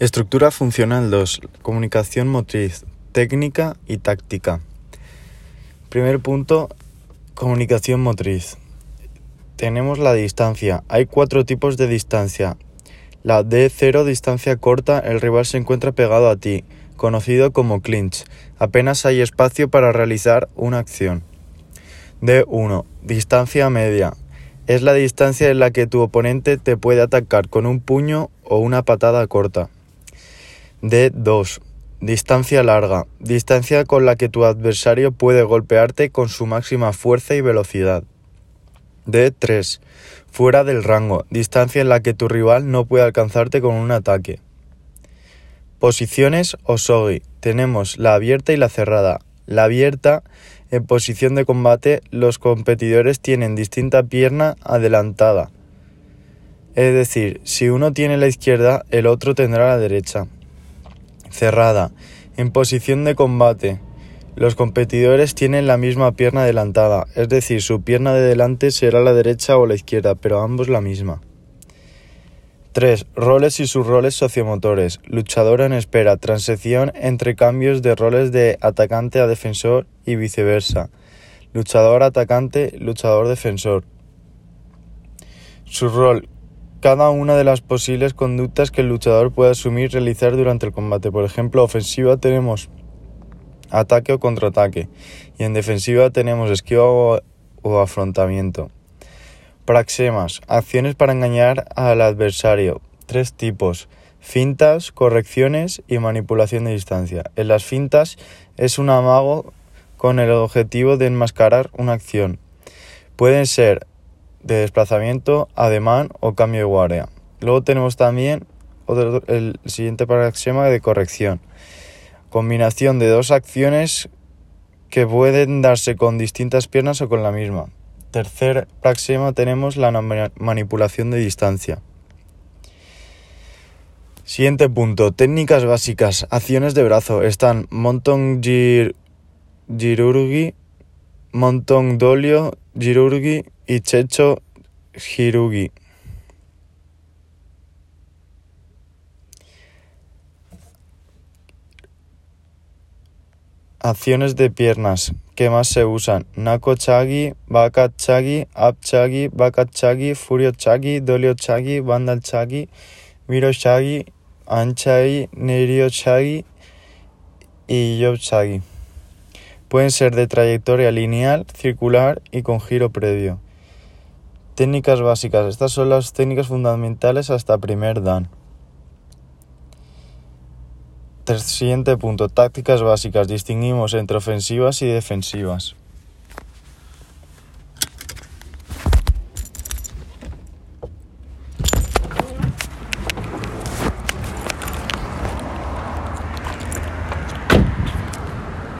Estructura funcional 2. Comunicación motriz, técnica y táctica. Primer punto, comunicación motriz. Tenemos la distancia. Hay cuatro tipos de distancia. La D0, distancia corta, el rival se encuentra pegado a ti, conocido como clinch. Apenas hay espacio para realizar una acción. D1, distancia media. Es la distancia en la que tu oponente te puede atacar con un puño o una patada corta. D2. Distancia larga. Distancia con la que tu adversario puede golpearte con su máxima fuerza y velocidad. D3. Fuera del rango. Distancia en la que tu rival no puede alcanzarte con un ataque. Posiciones o sogi. Tenemos la abierta y la cerrada. La abierta, en posición de combate, los competidores tienen distinta pierna adelantada. Es decir, si uno tiene la izquierda, el otro tendrá la derecha cerrada, en posición de combate. Los competidores tienen la misma pierna adelantada, es decir, su pierna de delante será la derecha o la izquierda, pero ambos la misma. 3. Roles y subroles sociomotores. Luchador en espera. Transición entre cambios de roles de atacante a defensor y viceversa. Luchador atacante, luchador defensor. Su rol cada una de las posibles conductas que el luchador puede asumir y realizar durante el combate. Por ejemplo, ofensiva tenemos ataque o contraataque y en defensiva tenemos esquiva o, o afrontamiento. Praxemas, acciones para engañar al adversario. Tres tipos. Fintas, correcciones y manipulación de distancia. En las fintas es un amago con el objetivo de enmascarar una acción. Pueden ser de desplazamiento, ademán o cambio de guardia. Luego tenemos también el siguiente paraxema de corrección. Combinación de dos acciones que pueden darse con distintas piernas o con la misma. Tercer praxema tenemos la manipulación de distancia. Siguiente punto, técnicas básicas, acciones de brazo. Están montón gir, girurgi, montón dolio, girurgi y Checho Hirugi. Acciones de piernas que más se usan: Nako Chagi, Baka Chagi, Up Chagi, Baka Chagi, Furio Chagi, Dolio Chagi, Bandal Chagi, Miro Chagi, Anchai, Nerio Chagi y Yob Chagi. Pueden ser de trayectoria lineal, circular y con giro previo. Técnicas básicas. Estas son las técnicas fundamentales hasta primer dan. Siguiente punto. Tácticas básicas. Distinguimos entre ofensivas y defensivas.